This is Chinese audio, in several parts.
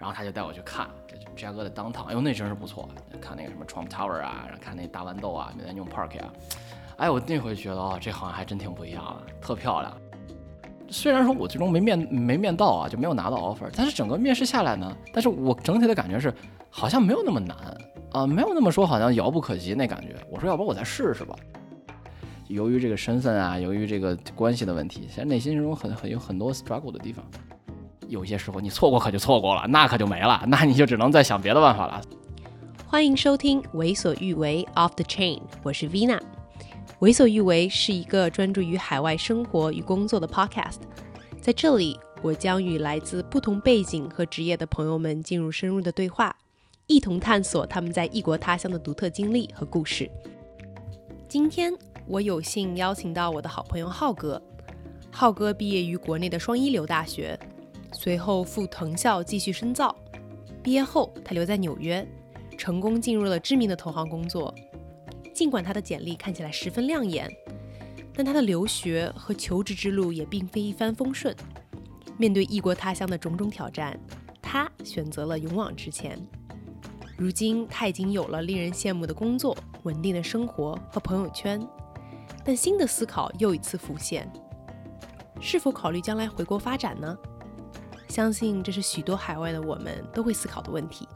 然后他就带我去看芝加哥的 downtown，哎呦那真是不错，看那个什么 Trump Tower 啊，然后看那大豌豆啊，Millennium Park 呀、哎我那回觉得哦这好像还真挺不一样的，特漂亮。虽然说我最终没面没面到啊，就没有拿到 offer，但是整个面试下来呢，但是我整体的感觉是好像没有那么难啊、没有那么说好像遥不可及那感觉。我说要不然我再试试吧。由于这个身份啊，由于这个关系的问题，现在内心中很很有很多 struggle 的地方。有些时候你错过可就错过了，那可就没了，那你就只能再想别的办法了。欢迎收听《为所欲为 Off the Chain》，我是 Vina。为所欲为是一个专注于海外生活与工作的 podcast，在这里，我将与来自不同背景和职业的朋友们进入深入的对话，一同探索他们在异国他乡的独特经历和故事。今天我有幸邀请到我的好朋友浩哥。浩哥毕业于国内的双一流大学，随后赴藤校继续深造。毕业后，他留在纽约，成功进入了知名的投行工作。尽管他的简历看起来十分亮眼，但他的留学和求职之路也并非一帆风顺。面对异国他乡的种种挑战，他选择了勇往直前。如今，他已经有了令人羡慕的工作、稳定的生活和朋友圈，但新的思考又一次浮现：是否考虑将来回国发展呢？相信这是许多海外的我们都会思考的问题。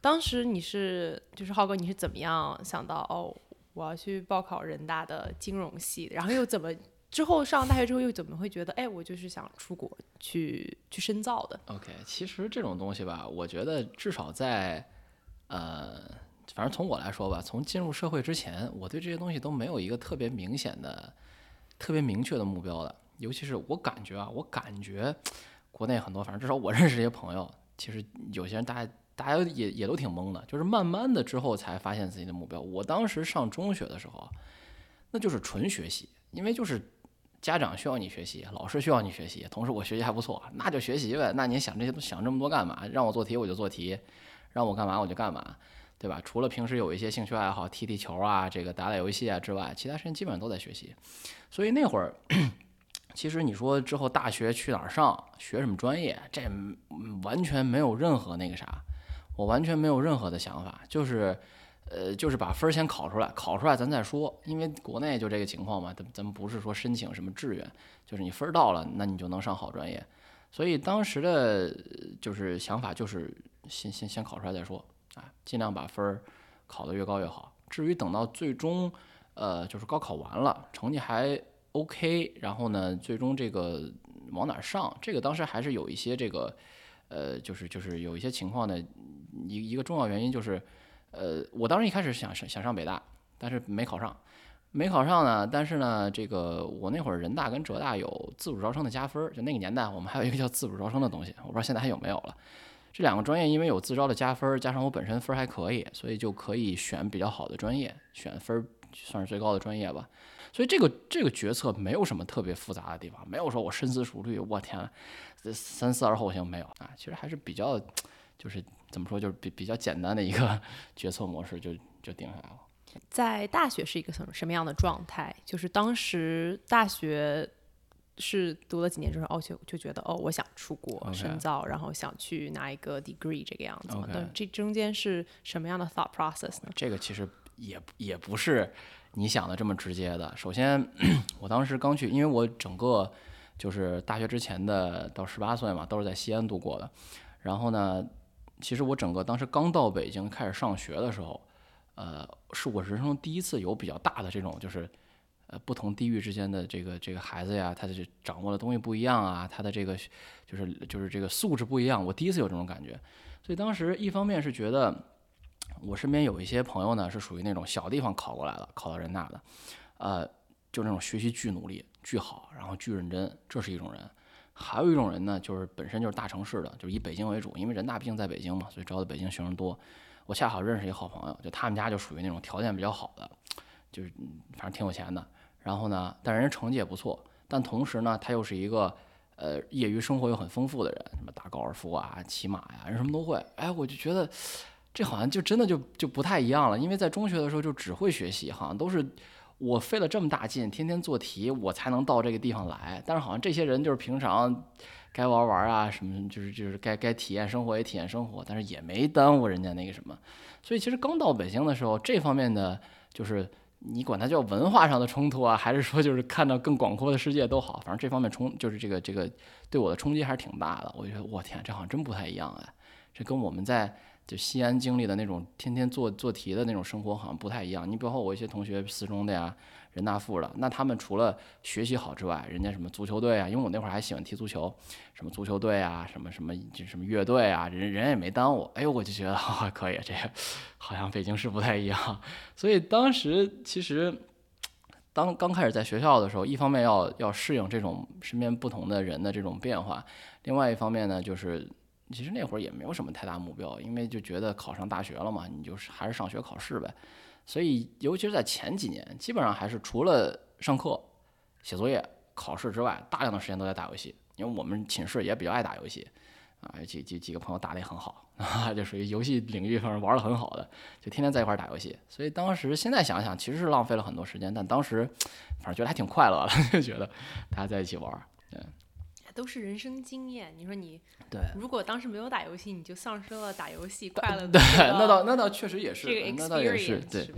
当时你是就是浩哥，你是怎么样想到哦，我要去报考人大的金融系，然后又怎么之后上大学之后又怎么会觉得哎，我就是想出国去去深造的？OK，其实这种东西吧，我觉得至少在呃，反正从我来说吧，从进入社会之前，我对这些东西都没有一个特别明显的、特别明确的目标的。尤其是我感觉啊，我感觉国内很多，反正至少我认识这些朋友，其实有些人大家大家也也都挺懵的，就是慢慢的之后才发现自己的目标。我当时上中学的时候，那就是纯学习，因为就是家长需要你学习，老师需要你学习，同时我学习还不错，那就学习呗。那你想这些想这么多干嘛？让我做题我就做题，让我干嘛我就干嘛，对吧？除了平时有一些兴趣爱好，踢踢球啊，这个打打游戏啊之外，其他时间基本上都在学习。所以那会儿，其实你说之后大学去哪儿上，学什么专业，这完全没有任何那个啥，我完全没有任何的想法，就是。呃，就是把分儿先考出来，考出来咱再说。因为国内就这个情况嘛，咱咱们不是说申请什么志愿，就是你分儿到了，那你就能上好专业。所以当时的就是想法就是先先先考出来再说啊，尽量把分儿考得越高越好。至于等到最终，呃，就是高考完了，成绩还 OK，然后呢，最终这个往哪儿上，这个当时还是有一些这个，呃，就是就是有一些情况的一一个重要原因就是。呃，我当时一开始想想上北大，但是没考上，没考上呢。但是呢，这个我那会儿人大跟浙大有自主招生的加分儿，就那个年代我们还有一个叫自主招生的东西，我不知道现在还有没有了。这两个专业因为有自招的加分，加上我本身分还可以，所以就可以选比较好的专业，选分算是最高的专业吧。所以这个这个决策没有什么特别复杂的地方，没有说我深思熟虑，我天，这三思而后行没有啊，其实还是比较就是。怎么说，就是比比较简单的一个 决策模式就就定下来了。在大学是一个什么什么样的状态？就是当时大学是读了几年之后，哦，就就觉得哦，我想出国深造，然后想去拿一个 degree 这个样子嘛。OK 那这中间是什么样的 thought process 呢？这个其实也也不是你想的这么直接的。首先，我当时刚去，因为我整个就是大学之前的到十八岁嘛，都是在西安度过的。然后呢，其实我整个当时刚到北京开始上学的时候，呃，是我人生中第一次有比较大的这种就是。呃，不同地域之间的这个这个孩子呀，他的掌握的东西不一样啊，他的这个就是就是这个素质不一样，我第一次有这种感觉，所以当时一方面是觉得我身边有一些朋友呢，是属于那种小地方考过来的，考到人大的，呃，就那种学习巨努力、巨好，然后巨认真，这是一种人。还有一种人呢，就是本身就是大城市的，就是以北京为主，因为人大毕竟在北京嘛，所以招的北京学生多。我恰好认识一个好朋友，就他们家就属于那种条件比较好的，就是嗯反正挺有钱的。然后呢，但人家成绩也不错，但同时呢，他又是一个呃业余生活又很丰富的人，什么打高尔夫啊、骑马呀，人什么都会。哎，我就觉得这好像就真的就就不太一样了，因为在中学的时候就只会学习，好像都是我费了这么大劲，天天做题，我才能到这个地方来。但是好像这些人就是平常该玩玩啊，什么就是就是该该体验生活也体验生活，但是也没耽误人家那个什么。所以其实刚到北京的时候，这方面的就是你管它叫文化上的冲突啊，还是说就是看到更广阔的世界都好，反正这方面冲就是这个这个对我的冲击还是挺大的。我觉得我天，这好像真不太一样哎，这跟我们在。就西安经历的那种天天做做题的那种生活好像不太一样。你包括我一些同学四中的呀、人大附的，那他们除了学习好之外，人家什么足球队啊，因为我那会儿还喜欢踢足球，什么足球队啊，什么什么就什么乐队啊，人人也没耽误。哎呦，我就觉得可以，这个好像北京市不太一样。所以当时其实当刚开始在学校的时候，一方面要要适应这种身边不同的人的这种变化，另外一方面呢就是。其实那会儿也没有什么太大目标，因为就觉得考上大学了嘛，你就是还是上学考试呗。所以，尤其是在前几年，基本上还是除了上课、写作业、考试之外，大量的时间都在打游戏。因为我们寝室也比较爱打游戏，啊，几几几个朋友打得也很好，啊，就属于游戏领域上玩的很好的，就天天在一块打游戏。所以当时现在想想，其实是浪费了很多时间，但当时反正觉得还挺快乐的，就觉得大家在一起玩，都是人生经验。你说你，对，如果当时没有打游戏，你就丧失了打游戏快乐的。对，那倒那倒确实也是，那倒也是，对，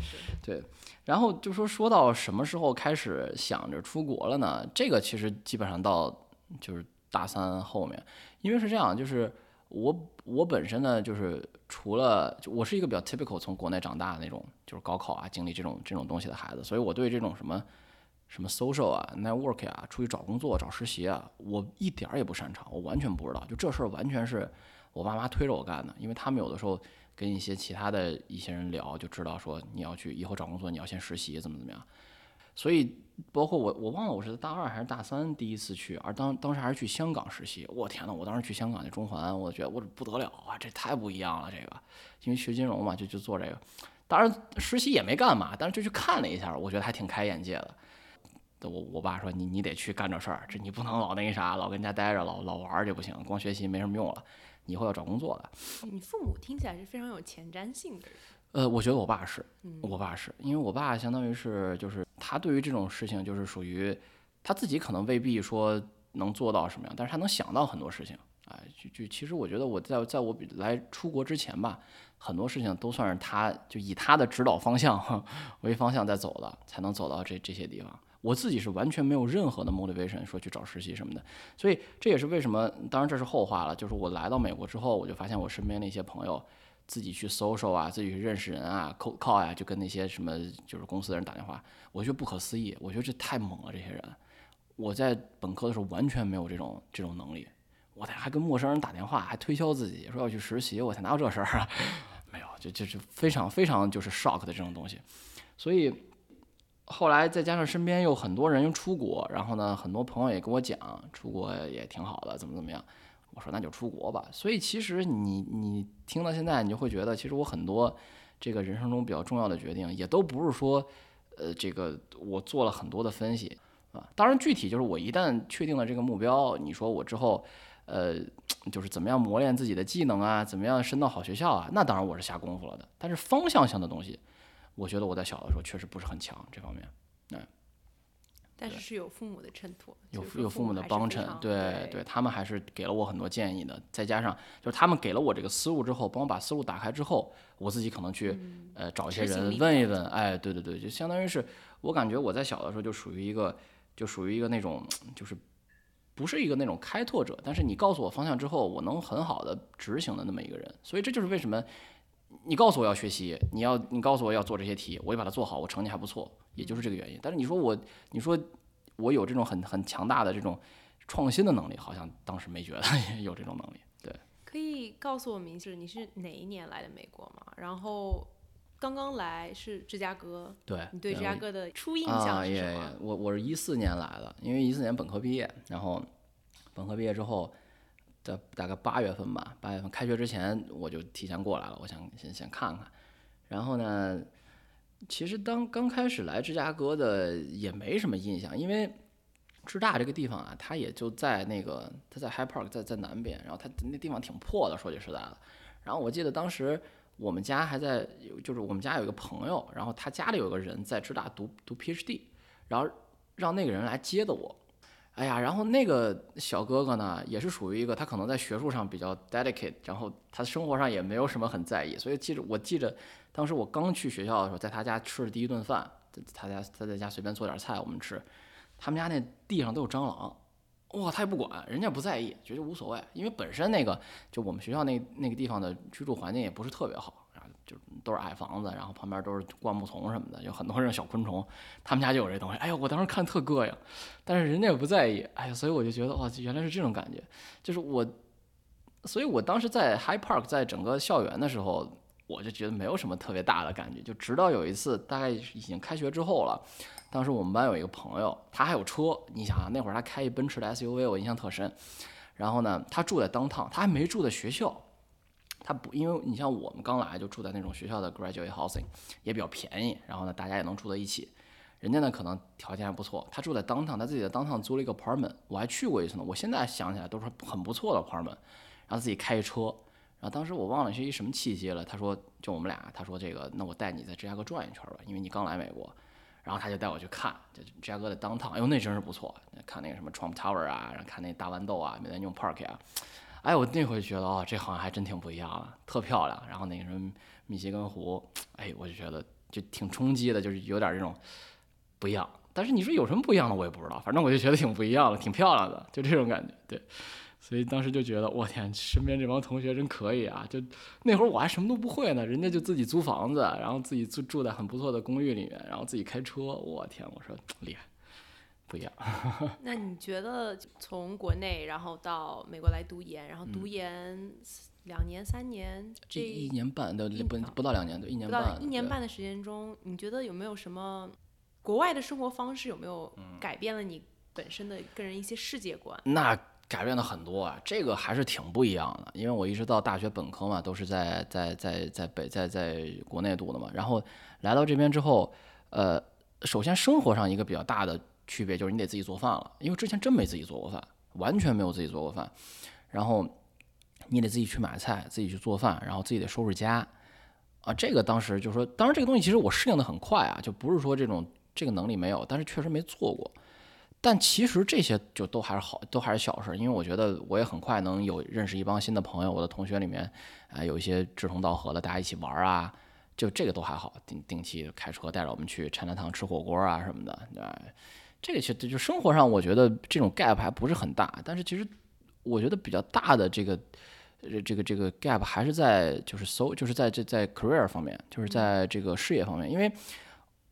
对。然后就说说到什么时候开始想着出国了呢？这个其实基本上到就是大三后面，因为是这样，就是我我本身呢，就是除了我是一个比较 typical 从国内长大的那种，就是高考啊，经历这种这种东西的孩子，所以我对这种什么。什么 social 啊，network 啊，出去找工作、找实习啊，我一点儿也不擅长，我完全不知道。就这事儿完全是我爸妈推着我干的，因为他们有的时候跟一些其他的一些人聊，就知道说你要去以后找工作，你要先实习，怎么怎么样。所以包括我，我忘了我是大二还是大三第一次去，而当当时还是去香港实习。我天呐，我当时去香港那中环，我觉得我不得了啊，这太不一样了。这个因为学金融嘛，就就做这个。当然实习也没干嘛，但是就去看了一下，我觉得还挺开眼界的。我我爸说你你得去干这事儿，这你不能老那个啥，老跟家待着，老老玩儿就不行，光学习没什么用了，以后要找工作的。你父母听起来是非常有前瞻性的。呃，我觉得我爸是，我爸是因为我爸相当于是就是他对于这种事情就是属于他自己可能未必说能做到什么样，但是他能想到很多事情。哎，就就其实我觉得我在在我来出国之前吧，很多事情都算是他就以他的指导方向 为方向在走的，才能走到这这些地方。我自己是完全没有任何的 motivation 说去找实习什么的，所以这也是为什么，当然这是后话了。就是我来到美国之后，我就发现我身边那些朋友自己去 social 啊，自己去认识人啊，call call 呀，就跟那些什么就是公司的人打电话，我觉得不可思议，我觉得这太猛了，这些人。我在本科的时候完全没有这种这种能力，我还跟陌生人打电话，还推销自己说要去实习，我才哪有这事儿啊？没有，就就是非常非常就是 shock 的这种东西，所以。后来再加上身边有很多人出国，然后呢，很多朋友也跟我讲出国也挺好的，怎么怎么样。我说那就出国吧。所以其实你你听到现在，你就会觉得，其实我很多这个人生中比较重要的决定，也都不是说，呃，这个我做了很多的分析啊。当然具体就是我一旦确定了这个目标，你说我之后，呃，就是怎么样磨练自己的技能啊，怎么样升到好学校啊，那当然我是下功夫了的。但是方向性的东西。我觉得我在小的时候确实不是很强这方面，嗯，但是是有父母的衬托，有有父母的帮衬，对对，他们还是给了我很多建议的。再加上就是他们给了我这个思路之后，帮我把思路打开之后，我自己可能去呃找一些人问一问，哎，对对对，就相当于是我感觉我在小的时候就属于一个就属于一个那种就是不是一个那种开拓者，但是你告诉我方向之后，我能很好的执行的那么一个人。所以这就是为什么。你告诉我要学习，你要你告诉我要做这些题，我也把它做好，我成绩还不错，也就是这个原因。但是你说我，你说我有这种很很强大的这种创新的能力，好像当时没觉得有这种能力。对，可以告诉我名字，你是哪一年来的美国吗？然后刚刚来是芝加哥，对，你对芝加哥的初印象是什么？我我是一四年来的，因为一四年本科毕业，然后本科毕业之后。在大概八月份吧，八月份开学之前我就提前过来了，我想先先看看。然后呢，其实当刚开始来芝加哥的也没什么印象，因为芝大这个地方啊，它也就在那个它在 High Park 在在南边，然后它那地方挺破的，说句实在的。然后我记得当时我们家还在，就是我们家有一个朋友，然后他家里有个人在芝大读读 PhD，然后让那个人来接的我。哎呀，然后那个小哥哥呢，也是属于一个他可能在学术上比较 dedicate，然后他生活上也没有什么很在意，所以记着我记着当时我刚去学校的时候，在他家吃的第一顿饭，他家他在家随便做点菜我们吃，他们家那地上都有蟑螂。哇，他也不管，人家不在意，觉得无所谓，因为本身那个就我们学校那那个地方的居住环境也不是特别好，就都是矮房子，然后旁边都是灌木丛什么的，有很多这种小昆虫，他们家就有这东西。哎呀，我当时看特膈应，但是人家也不在意，哎呀，所以我就觉得哇，原来是这种感觉，就是我，所以我当时在 High Park，在整个校园的时候，我就觉得没有什么特别大的感觉，就直到有一次，大概已经开学之后了。当时我们班有一个朋友，他还有车。你想啊，那会儿他开一奔驰的 SUV，我印象特深。然后呢，他住在当趟，他还没住在学校。他不，因为你像我们刚来就住在那种学校的 graduate housing，也比较便宜。然后呢，大家也能住在一起。人家呢可能条件还不错，他住在当趟，他自己的当趟租了一个 apartment。我还去过一次呢。我现在想起来都是很不错的 apartment。然后自己开车。然后当时我忘了是一什么契机了。他说就我们俩，他说这个，那我带你在芝加哥转一圈吧，因为你刚来美国。然后他就带我去看，就芝加哥的 downtown，哎呦那真是不错，看那个什么 Trump Tower 啊，然后看那大豌豆啊，Millennium Park 啊，哎我那会觉得哦，这好像还真挺不一样的，特漂亮。然后那个什么密西根湖，哎我就觉得就挺冲击的，就是有点这种不一样。但是你说有什么不一样的，我也不知道，反正我就觉得挺不一样的，挺漂亮的，就这种感觉，对。所以当时就觉得，我天，身边这帮同学真可以啊！就那会儿我还什么都不会呢，人家就自己租房子，然后自己住住在很不错的公寓里面，然后自己开车，我天，我说厉害，不一样。那你觉得从国内然后到美国来读研，然后读研两年三年，这一年半的不不到两年，对，一年半，一年半的时间中，你觉得有没有什么国外的生活方式有没有改变了你本身的个人一些世界观？那。改变了很多啊，这个还是挺不一样的。因为我一直到大学本科嘛，都是在在在在北在在国内读的嘛。然后来到这边之后，呃，首先生活上一个比较大的区别就是你得自己做饭了，因为之前真没自己做过饭，完全没有自己做过饭。然后你得自己去买菜，自己去做饭，然后自己得收拾家啊。这个当时就说，当然这个东西其实我适应的很快啊，就不是说这种这个能力没有，但是确实没做过。但其实这些就都还是好，都还是小事，因为我觉得我也很快能有认识一帮新的朋友。我的同学里面，啊，有一些志同道合的，大家一起玩啊，就这个都还好。定定期开车带着我们去陈家塘吃火锅啊什么的，对这个其实就生活上我觉得这种 gap 还不是很大，但是其实我觉得比较大的这个，呃，这个这个 gap 还是在就是 so 就是在这在 career 方面，就是在这个事业方面，因为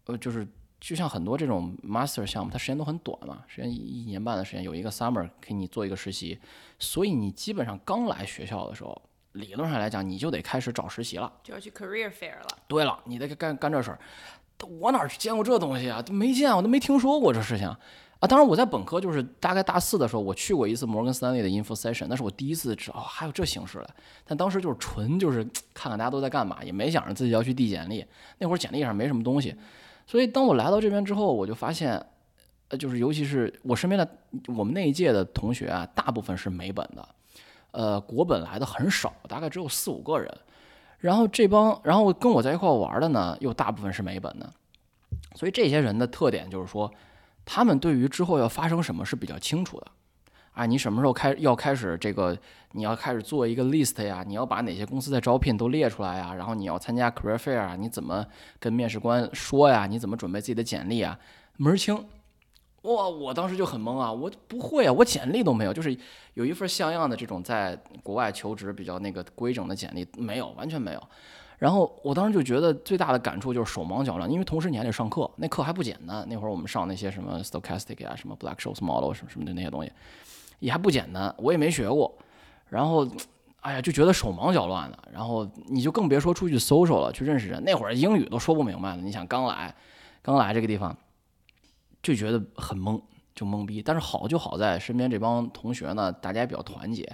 呃就是。就像很多这种 master 项目，它时间都很短嘛，时间一年半的时间，有一个 summer 给你做一个实习，所以你基本上刚来学校的时候，理论上来讲，你就得开始找实习了，就要去 career fair 了。对了，你得干干这事儿，我哪见过这东西啊？都没见，我都没听说过这事情啊。当然，我在本科就是大概大四的时候，我去过一次摩根斯坦利的 info session，那是我第一次知道还有这形式的。但当时就是纯就是 看看大家都在干嘛，也没想着自己要去递简历。那会儿简历上没什么东西。所以，当我来到这边之后，我就发现，呃，就是尤其是我身边的我们那一届的同学啊，大部分是美本的，呃，国本来的很少，大概只有四五个人。然后这帮，然后跟我在一块玩的呢，又大部分是美本的。所以这些人的特点就是说，他们对于之后要发生什么是比较清楚的。啊，你什么时候开要开始这个？你要开始做一个 list 呀？你要把哪些公司在招聘都列出来呀？然后你要参加 career fair 啊？你怎么跟面试官说呀？你怎么准备自己的简历啊？门儿清。哇，我当时就很懵啊，我不会啊，我简历都没有，就是有一份像样的这种在国外求职比较那个规整的简历没有，完全没有。然后我当时就觉得最大的感触就是手忙脚乱，因为同时你还得上课，那课还不简单。那会儿我们上那些什么 stochastic 啊，什么 black shows model 什么什么的那些东西。也还不简单，我也没学过，然后，哎呀，就觉得手忙脚乱的，然后你就更别说出去 social 了，去认识人。那会儿英语都说不明白了，你想刚来，刚来这个地方，就觉得很懵，就懵逼。但是好就好在身边这帮同学呢，大家也比较团结，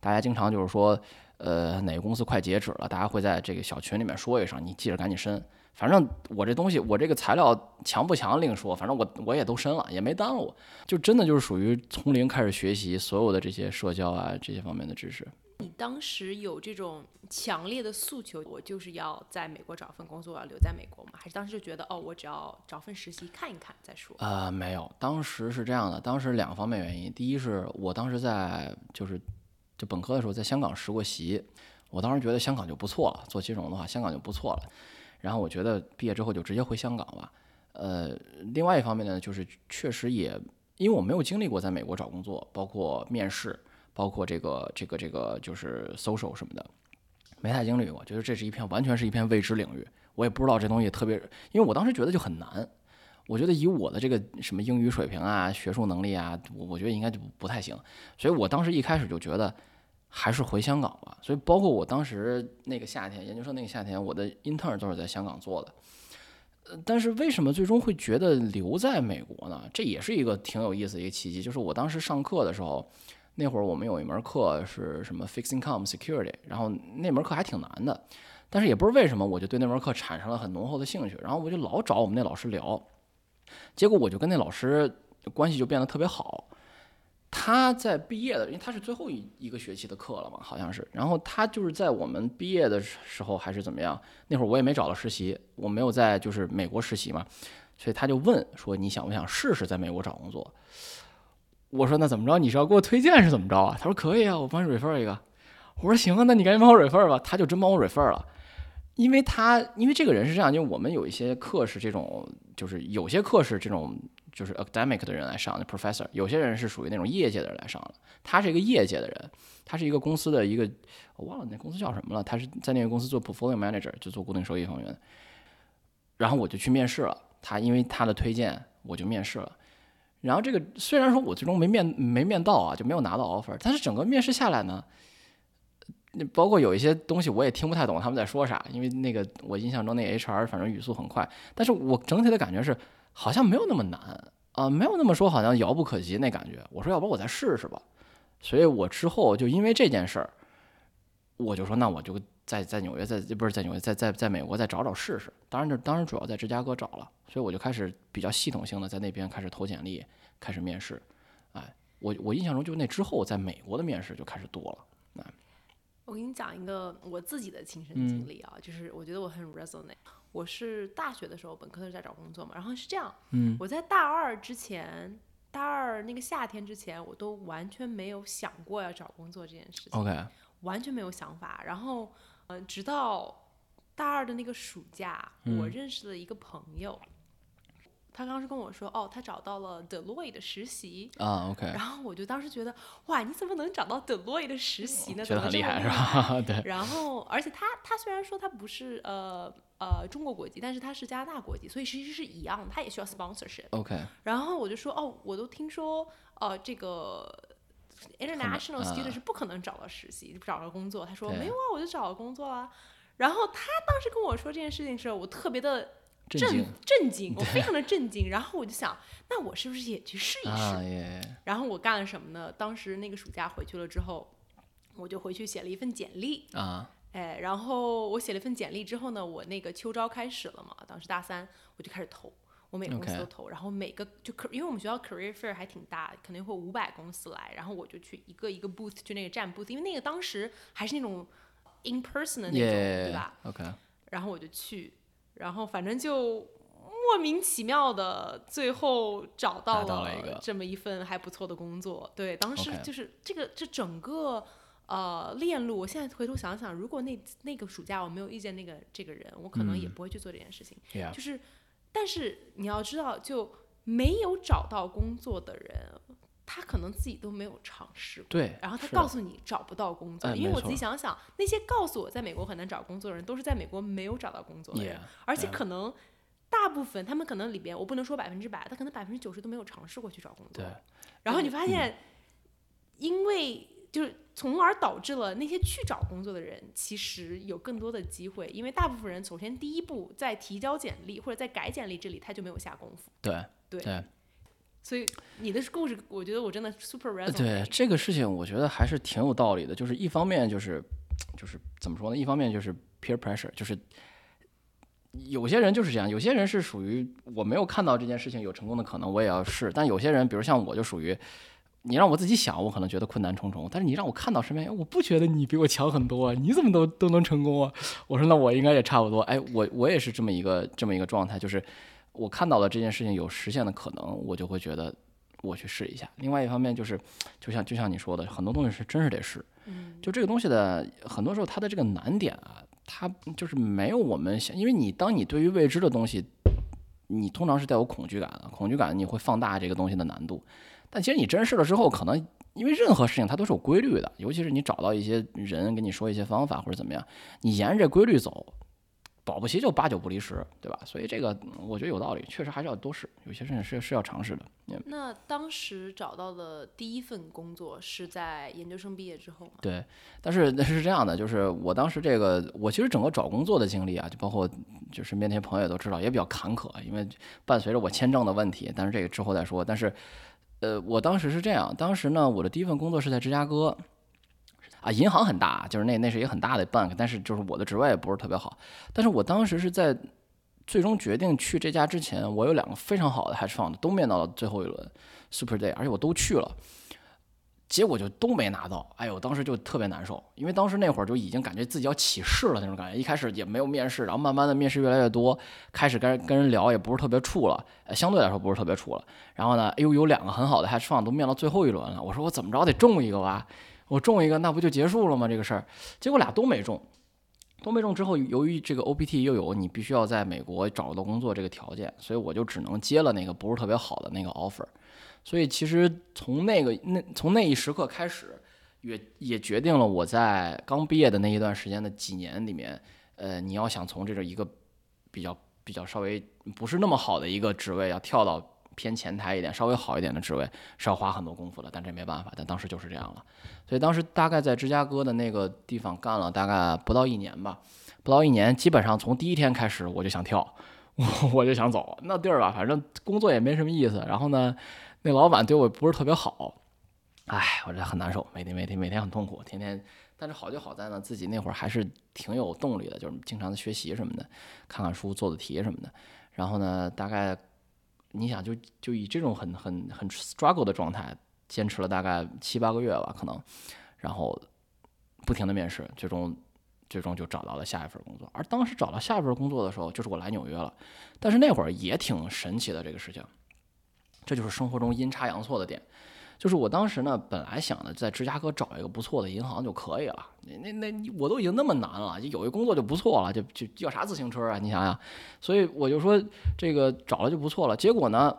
大家经常就是说，呃，哪个公司快截止了，大家会在这个小群里面说一声，你记着赶紧申。反正我这东西，我这个材料强不强另说，反正我我也都申了，也没耽误。就真的就是属于从零开始学习所有的这些社交啊这些方面的知识。你当时有这种强烈的诉求，我就是要在美国找份工作，我要留在美国吗？还是当时就觉得，哦，我只要找份实习看一看再说？啊，没有，当时是这样的，当时两个方面原因，第一是我当时在就是就本科的时候在香港实过习，我当时觉得香港就不错了，做金融的话香港就不错了。然后我觉得毕业之后就直接回香港吧。呃，另外一方面呢，就是确实也因为我没有经历过在美国找工作，包括面试，包括这个这个这个就是 social 什么的，没太经历过。觉得这是一片完全是一片未知领域，我也不知道这东西特别，因为我当时觉得就很难。我觉得以我的这个什么英语水平啊、学术能力啊，我我觉得应该就不太行。所以我当时一开始就觉得。还是回香港吧，所以包括我当时那个夏天，研究生那个夏天，我的 intern 都是在香港做的。呃，但是为什么最终会觉得留在美国呢？这也是一个挺有意思的一个契机。就是我当时上课的时候，那会儿我们有一门课是什么 fixing com security，然后那门课还挺难的，但是也不知道为什么，我就对那门课产生了很浓厚的兴趣，然后我就老找我们那老师聊，结果我就跟那老师关系就变得特别好。他在毕业的，因为他是最后一一个学期的课了嘛，好像是。然后他就是在我们毕业的时候还是怎么样，那会儿我也没找到实习，我没有在就是美国实习嘛，所以他就问说你想不想试试在美国找工作？我说那怎么着？你是要给我推荐是怎么着啊？他说可以啊，我帮你 refer 一个。我说行啊，那你赶紧帮我 refer 吧。他就真帮我 refer 了，因为他因为这个人是这样，因为我们有一些课是这种，就是有些课是这种。就是 academic 的人来上的 professor，有些人是属于那种业界的人来上的。他是一个业界的人，他是一个公司的一个，我忘了那公司叫什么了。他是在那个公司做 portfolio manager，就做固定收益方面的。然后我就去面试了，他因为他的推荐，我就面试了。然后这个虽然说我最终没面没面到啊，就没有拿到 offer，但是整个面试下来呢，那包括有一些东西我也听不太懂他们在说啥，因为那个我印象中那 HR 反正语速很快，但是我整体的感觉是。好像没有那么难啊，没有那么说好像遥不可及那感觉。我说要不我再试试吧，所以我之后就因为这件事儿，我就说那我就在在纽约，在不是在纽约，在在在美国再找找试试。当然这当然主要在芝加哥找了，所以我就开始比较系统性的在那边开始投简历，开始面试。哎，我我印象中就那之后在美国的面试就开始多了。哎，我给你讲一个我自己的亲身经历啊，就是我觉得我很 resonate。我是大学的时候，本科是在找工作嘛，然后是这样，嗯，我在大二之前，大二那个夏天之前，我都完全没有想过要找工作这件事情，OK，完全没有想法。然后，嗯，直到大二的那个暑假，我认识了一个朋友。他当时跟我说，哦，他找到了 Deloitte 的实习啊，OK。然后我就当时觉得，哇，你怎么能找到 Deloitte 的实习呢？觉得很厉害是吧？对。然后，而且他他虽然说他不是呃呃中国国籍，但是他是加拿大国籍，所以其实是一样的，他也需要 sponsorship。OK。然后我就说，哦，我都听说，呃，这个 international student 是不可能找到实习，找到工作。他说没有啊，我就找到工作啊。然后他当时跟我说这件事情的时候，我特别的。震震惊，我非常的震惊，然后我就想，那我是不是也去试一试？然后我干了什么呢？当时那个暑假回去了之后，我就回去写了一份简历啊，哎，然后我写了一份简历之后呢，我那个秋招开始了嘛，当时大三，我就开始投，我每个公司都投，然后每个就可，因为我们学校 career fair 还挺大，肯定会五百公司来，然后我就去一个一个 booth 去那个站 booth，因为那个当时还是那种 in person 的那种，对吧？OK，然后我就去。然后反正就莫名其妙的，最后找到了这么一份还不错的工作。对，当时就是这个这整个呃链路，我现在回头想想，如果那那个暑假我没有遇见那个这个人，我可能也不会去做这件事情。就是，但是你要知道，就没有找到工作的人。他可能自己都没有尝试过，对，然后他告诉你找不到工作，因为我自己想想，那些告诉我在美国很难找工作的人，都是在美国没有找到工作的人，而且可能大部分他们可能里边，我不能说百分之百，他可能百分之九十都没有尝试过去找工作。对，然后你发现，因为就是从而导致了那些去找工作的人其实有更多的机会，因为大部分人首先第一步在提交简历或者在改简历这里他就没有下功夫。对对。所以你的故事，我觉得我真的 super r e s o n 对这个事情，我觉得还是挺有道理的。就是一方面就是就是怎么说呢？一方面就是 peer pressure，就是有些人就是这样，有些人是属于我没有看到这件事情有成功的可能，我也要试。但有些人，比如像我就属于，你让我自己想，我可能觉得困难重重。但是你让我看到身边，我不觉得你比我强很多，你怎么都都能成功啊？我说那我应该也差不多。哎，我我也是这么一个这么一个状态，就是我看到了这件事情有实现的可能，我就会觉得我去试一下。另外一方面就是，就像就像你说的，很多东西是真是得试。就这个东西的很多时候它的这个难点啊。它就是没有我们想，因为你当你对于未知的东西，你通常是带有恐惧感的，恐惧感你会放大这个东西的难度。但其实你真试了之后，可能因为任何事情它都是有规律的，尤其是你找到一些人跟你说一些方法或者怎么样，你沿着这规律走。保不齐就八九不离十，对吧？所以这个我觉得有道理，确实还是要多试，有些事情是是要尝试的。那当时找到的第一份工作是在研究生毕业之后吗？对，但是那是这样的，就是我当时这个，我其实整个找工作的经历啊，就包括就身边那些朋友也都知道，也比较坎坷，因为伴随着我签证的问题。但是这个之后再说。但是，呃，我当时是这样，当时呢，我的第一份工作是在芝加哥。啊，银行很大，就是那那是一个很大的 bank，但是就是我的职位也不是特别好。但是我当时是在最终决定去这家之前，我有两个非常好的 hedge fund 都面到了最后一轮 super day，而且我都去了，结果就都没拿到。哎呦，当时就特别难受，因为当时那会儿就已经感觉自己要起势了那种感觉。一开始也没有面试，然后慢慢的面试越来越多，开始跟跟人聊也不是特别处了，相对来说不是特别处了。然后呢，哎呦，有两个很好的 hedge fund 都面到最后一轮了，我说我怎么着得中一个吧。我中一个，那不就结束了吗？这个事儿，结果俩都没中，都没中之后，由于这个 OPT 又有你必须要在美国找到工作这个条件，所以我就只能接了那个不是特别好的那个 offer。所以其实从那个那从那一时刻开始，也也决定了我在刚毕业的那一段时间的几年里面，呃，你要想从这个一个比较比较稍微不是那么好的一个职位，要跳到。偏前台一点、稍微好一点的职位是要花很多功夫的，但这没办法。但当时就是这样了，所以当时大概在芝加哥的那个地方干了大概不到一年吧，不到一年，基本上从第一天开始我就想跳，我 我就想走。那地儿吧，反正工作也没什么意思。然后呢，那老板对我不是特别好，哎，我这很难受，每天每天每天很痛苦，天天。但是好就好在呢，自己那会儿还是挺有动力的，就是经常的学习什么的，看看书、做做题什么的。然后呢，大概。你想就就以这种很很很 struggle 的状态，坚持了大概七八个月吧，可能，然后不停的面试，最终最终就找到了下一份工作。而当时找到下一份工作的时候，就是我来纽约了。但是那会儿也挺神奇的这个事情，这就是生活中阴差阳错的点。就是我当时呢，本来想的在芝加哥找一个不错的银行就可以了。那那那我都已经那么难了，有一工作就不错了，就就要啥自行车啊？你想想，所以我就说这个找了就不错了。结果呢，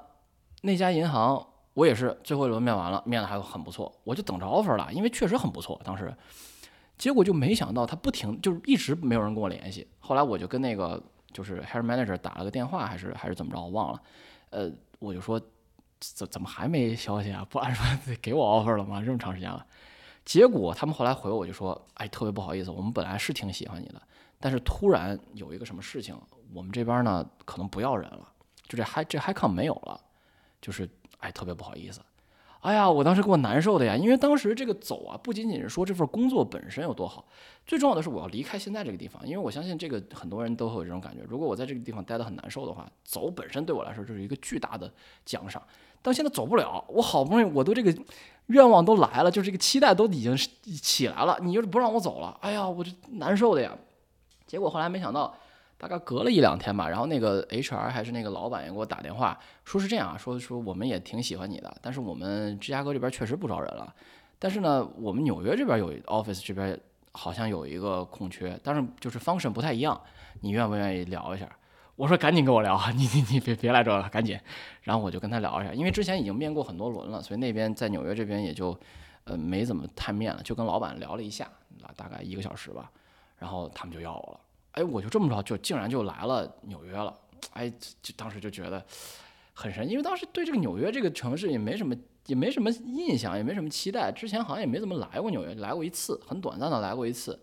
那家银行我也是最后一轮面完了，面的还很不错，我就等着 offer 了，因为确实很不错。当时，结果就没想到他不停，就是一直没有人跟我联系。后来我就跟那个就是 hair manager 打了个电话，还是还是怎么着，我忘了。呃，我就说。怎怎么还没消息啊？不按说给我 offer 了吗？这么长时间了，结果他们后来回我就说，哎，特别不好意思，我们本来是挺喜欢你的，但是突然有一个什么事情，我们这边呢可能不要人了，就这 hi 这 hi con 没有了，就是哎，特别不好意思。哎呀，我当时给我难受的呀，因为当时这个走啊，不仅仅是说这份工作本身有多好，最重要的是我要离开现在这个地方，因为我相信这个很多人都会有这种感觉，如果我在这个地方待得很难受的话，走本身对我来说就是一个巨大的奖赏。但现在走不了，我好不容易我都这个愿望都来了，就是这个期待都已经起来了，你就是不让我走了，哎呀，我这难受的呀。结果后来没想到。大概隔了一两天吧，然后那个 HR 还是那个老板也给我打电话，说是这样说说我们也挺喜欢你的，但是我们芝加哥这边确实不招人了，但是呢，我们纽约这边有 office 这边好像有一个空缺，但是就是 function 不太一样，你愿不愿意聊一下？我说赶紧跟我聊，你你你别别来这了，赶紧。然后我就跟他聊一下，因为之前已经面过很多轮了，所以那边在纽约这边也就呃没怎么太面了，就跟老板聊了一下，大概一个小时吧，然后他们就要我了。哎，我就这么着，就竟然就来了纽约了。哎，就当时就觉得很神，因为当时对这个纽约这个城市也没什么，也没什么印象，也没什么期待。之前好像也没怎么来过纽约，来过一次，很短暂的来过一次，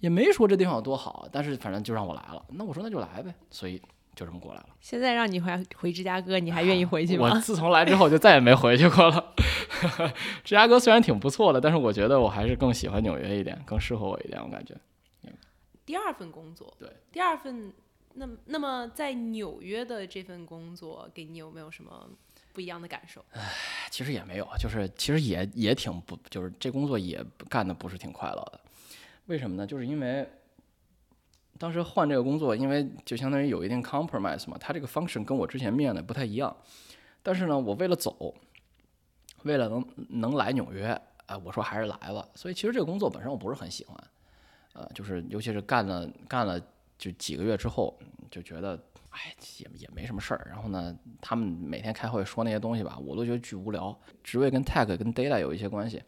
也没说这地方有多好。但是反正就让我来了，那我说那就来呗，所以就这么过来了。现在让你回回芝加哥，你还愿意回去吗？我自从来之后就再也没回去过了。芝加哥虽然挺不错的，但是我觉得我还是更喜欢纽约一点，更适合我一点，我感觉。第二份工作，对，第二份，那那么在纽约的这份工作给你有没有什么不一样的感受？其实也没有，就是其实也也挺不，就是这工作也干的不是挺快乐的。为什么呢？就是因为当时换这个工作，因为就相当于有一定 compromise 嘛，它这个 function 跟我之前面的不太一样。但是呢，我为了走，为了能能来纽约，哎，我说还是来吧。所以其实这个工作本身我不是很喜欢。呃，就是尤其是干了干了就几个月之后，就觉得哎也也没什么事儿。然后呢，他们每天开会说那些东西吧，我都觉得巨无聊。职位跟 tech 跟 data 有一些关系，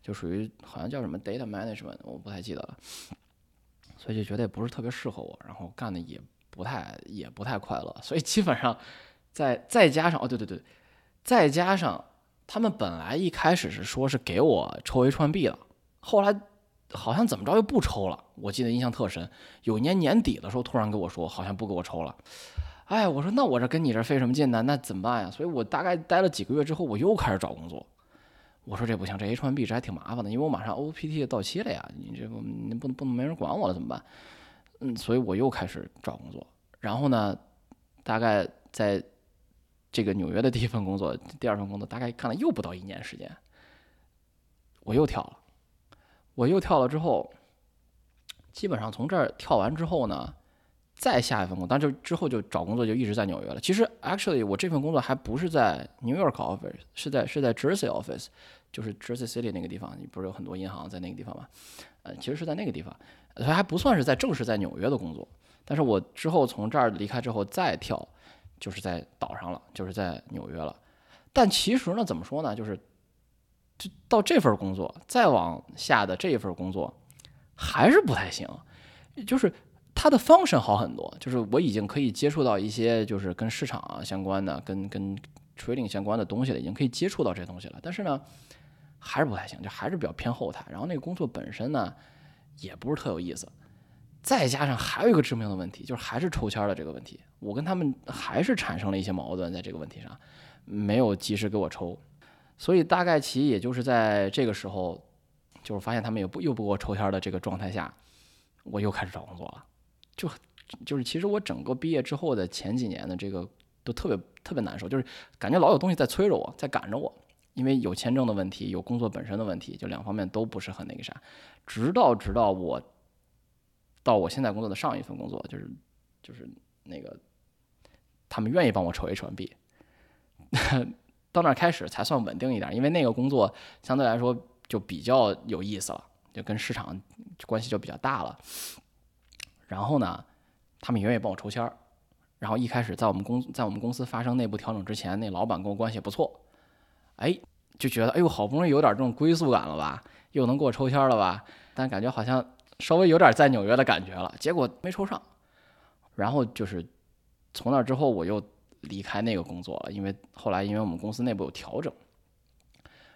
就属于好像叫什么 data management，我不太记得了。所以就觉得也不是特别适合我，然后干的也不太也不太快乐。所以基本上再再加上哦对对对，再加上他们本来一开始是说是给我抽 H1B 的，后来。好像怎么着又不抽了，我记得印象特深。有一年年底的时候，突然跟我说，好像不给我抽了。哎，我说那我这跟你这费什么劲呢？那怎么办呀？所以我大概待了几个月之后，我又开始找工作。我说这不行，这 H1B 这还挺麻烦的，因为我马上 OPT 到期了呀，你这不你不能不能没人管我了怎么办？嗯，所以我又开始找工作。然后呢，大概在这个纽约的第一份工作，第二份工作大概干了又不到一年时间，我又跳了。我又跳了之后，基本上从这儿跳完之后呢，再下一份工，但就之后就找工作就一直在纽约了。其实，actually，我这份工作还不是在 New York office，是在是在 Jersey office，就是 Jersey City 那个地方。你不是有很多银行在那个地方吗？呃，其实是在那个地方，它还不算是在正式在纽约的工作。但是我之后从这儿离开之后再跳，就是在岛上了，就是在纽约了。但其实呢，怎么说呢，就是。就到这份工作，再往下的这一份工作，还是不太行。就是它的方式好很多，就是我已经可以接触到一些就是跟市场相关的、跟跟 trading 相关的东西了，已经可以接触到这些东西了。但是呢，还是不太行，就还是比较偏后台。然后那个工作本身呢，也不是特有意思。再加上还有一个致命的问题，就是还是抽签的这个问题。我跟他们还是产生了一些矛盾，在这个问题上，没有及时给我抽。所以大概其也就是在这个时候，就是发现他们也不又不给我抽签的这个状态下，我又开始找工作了。就就是其实我整个毕业之后的前几年的这个都特别特别难受，就是感觉老有东西在催着我，在赶着我，因为有签证的问题，有工作本身的问题，就两方面都不是很那个啥。直到直到我到我现在工作的上一份工作，就是就是那个他们愿意帮我抽 H1B。到那儿开始才算稳定一点，因为那个工作相对来说就比较有意思了，就跟市场关系就比较大了。然后呢，他们也愿意帮我抽签儿。然后一开始在我们公在我们公司发生内部调整之前，那老板跟我关系不错，哎，就觉得哎呦，好不容易有点这种归宿感了吧，又能给我抽签了吧，但感觉好像稍微有点在纽约的感觉了。结果没抽上。然后就是从那之后我又。离开那个工作了，因为后来因为我们公司内部有调整，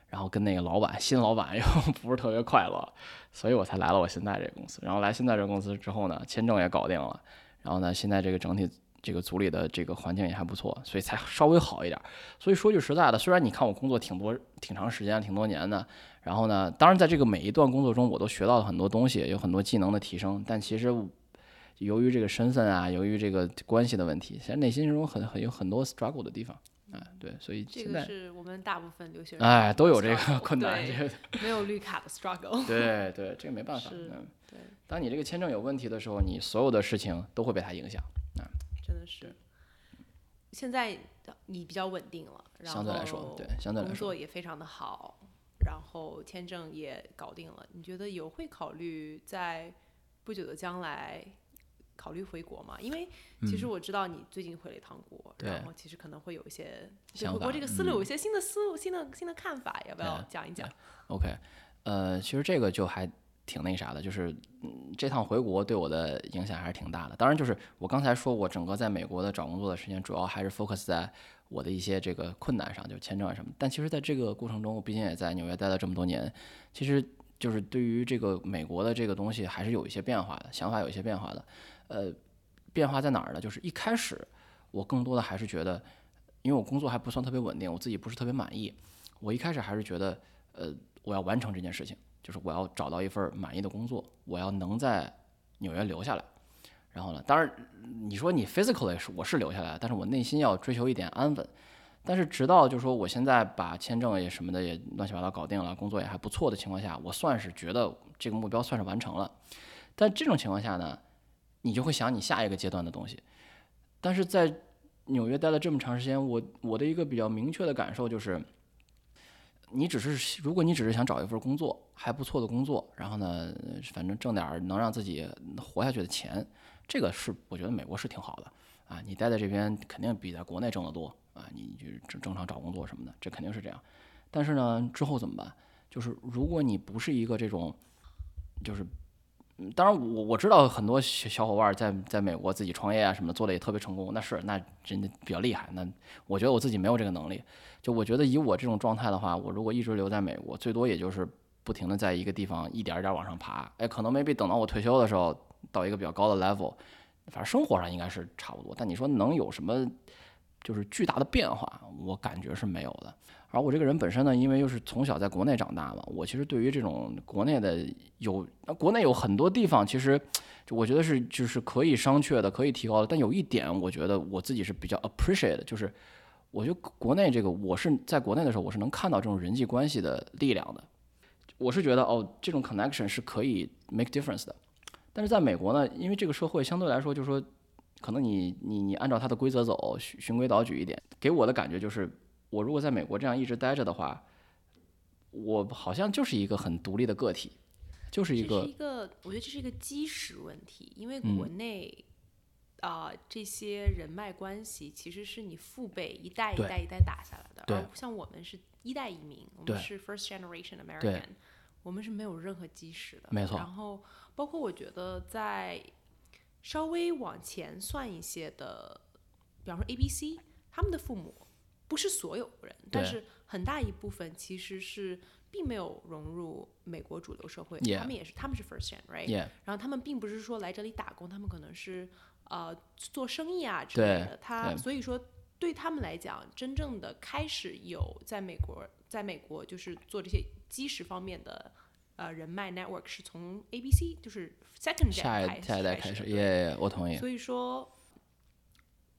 然后跟那个老板新老板又 不是特别快乐，所以我才来了我现在这个公司。然后来现在这个公司之后呢，签证也搞定了，然后呢，现在这个整体这个组里的这个环境也还不错，所以才稍微好一点。所以说句实在的，虽然你看我工作挺多、挺长时间、挺多年的，然后呢，当然在这个每一段工作中，我都学到了很多东西，有很多技能的提升，但其实。由于这个身份啊，由于这个关系的问题，其实内心中很很有很多 struggle 的地方，哎，对，所以这个是我们大部分留学生哎都有这个困难，这个没有绿卡的 struggle，对对，这个没办法，嗯，对，当你这个签证有问题的时候，你所有的事情都会被它影响，啊，真的是。现在你比较稳定了，相对来说，对，相对来说工作也非常的好，然后签证也搞定了，你觉得有会考虑在不久的将来？考虑回国嘛？因为其实我知道你最近回了一趟国，然后其实可能会有一些对回国这个思路有一些新的思路、新的新的看法，要不要讲一讲？OK，呃，其实这个就还挺那啥的，就是嗯，这趟回国对我的影响还是挺大的。当然，就是我刚才说我整个在美国的找工作的时间，主要还是 focus 在我的一些这个困难上，就签证啊什么。但其实在这个过程中，我毕竟也在纽约待了这么多年，其实就是对于这个美国的这个东西还是有一些变化的，想法有一些变化的。呃，变化在哪儿呢？就是一开始我更多的还是觉得，因为我工作还不算特别稳定，我自己不是特别满意。我一开始还是觉得，呃，我要完成这件事情，就是我要找到一份满意的工作，我要能在纽约留下来。然后呢，当然你说你 physically 是我是留下来，但是我内心要追求一点安稳。但是直到就是说我现在把签证也什么的也乱七八糟搞定了，工作也还不错的情况下，我算是觉得这个目标算是完成了。但这种情况下呢，你就会想你下一个阶段的东西。但是在纽约待了这么长时间，我我的一个比较明确的感受就是，你只是如果你只是想找一份工作还不错的工作，然后呢，反正挣点能让自己活下去的钱，这个是我觉得美国是挺好的啊。你待在这边肯定比在国内挣得多。啊，你就正正常找工作什么的，这肯定是这样。但是呢，之后怎么办？就是如果你不是一个这种，就是，嗯当然我我知道很多小小伙伴在在美国自己创业啊什么的，做的也特别成功，那是那真的比较厉害。那我觉得我自己没有这个能力。就我觉得以我这种状态的话，我如果一直留在美国，最多也就是不停的在一个地方一点一点往上爬。哎，可能 maybe 等到我退休的时候，到一个比较高的 level，反正生活上应该是差不多。但你说能有什么？就是巨大的变化，我感觉是没有的。而我这个人本身呢，因为又是从小在国内长大嘛，我其实对于这种国内的有，国内有很多地方，其实我觉得是就是可以商榷的，可以提高的。但有一点，我觉得我自己是比较 appreciate 的，就是我觉得国内这个，我是在国内的时候，我是能看到这种人际关系的力量的。我是觉得哦，这种 connection 是可以 make difference 的。但是在美国呢，因为这个社会相对来说，就是说。可能你你你按照他的规则走，循循规蹈矩一点，给我的感觉就是，我如果在美国这样一直待着的话，我好像就是一个很独立的个体，就是一个。一个，我觉得这是一个基石问题，因为国内啊这些人脉关系其实是你父辈一代一代一代打下来的，而像我们是一代移民，我们是 first generation American，我们是没有任何基石的，没错。然后包括我觉得在。稍微往前算一些的，比方说 A、B、C，他们的父母不是所有人，但是很大一部分其实是并没有融入美国主流社会，他们也是他们是 first gen，right？然后他们并不是说来这里打工，他们可能是呃做生意啊之类的。他所以说对他们来讲，真正的开始有在美国，在美国就是做这些基石方面的。呃，人脉 network 是从 A B C 就是 second 下一下一代开始，耶我同意。所以说，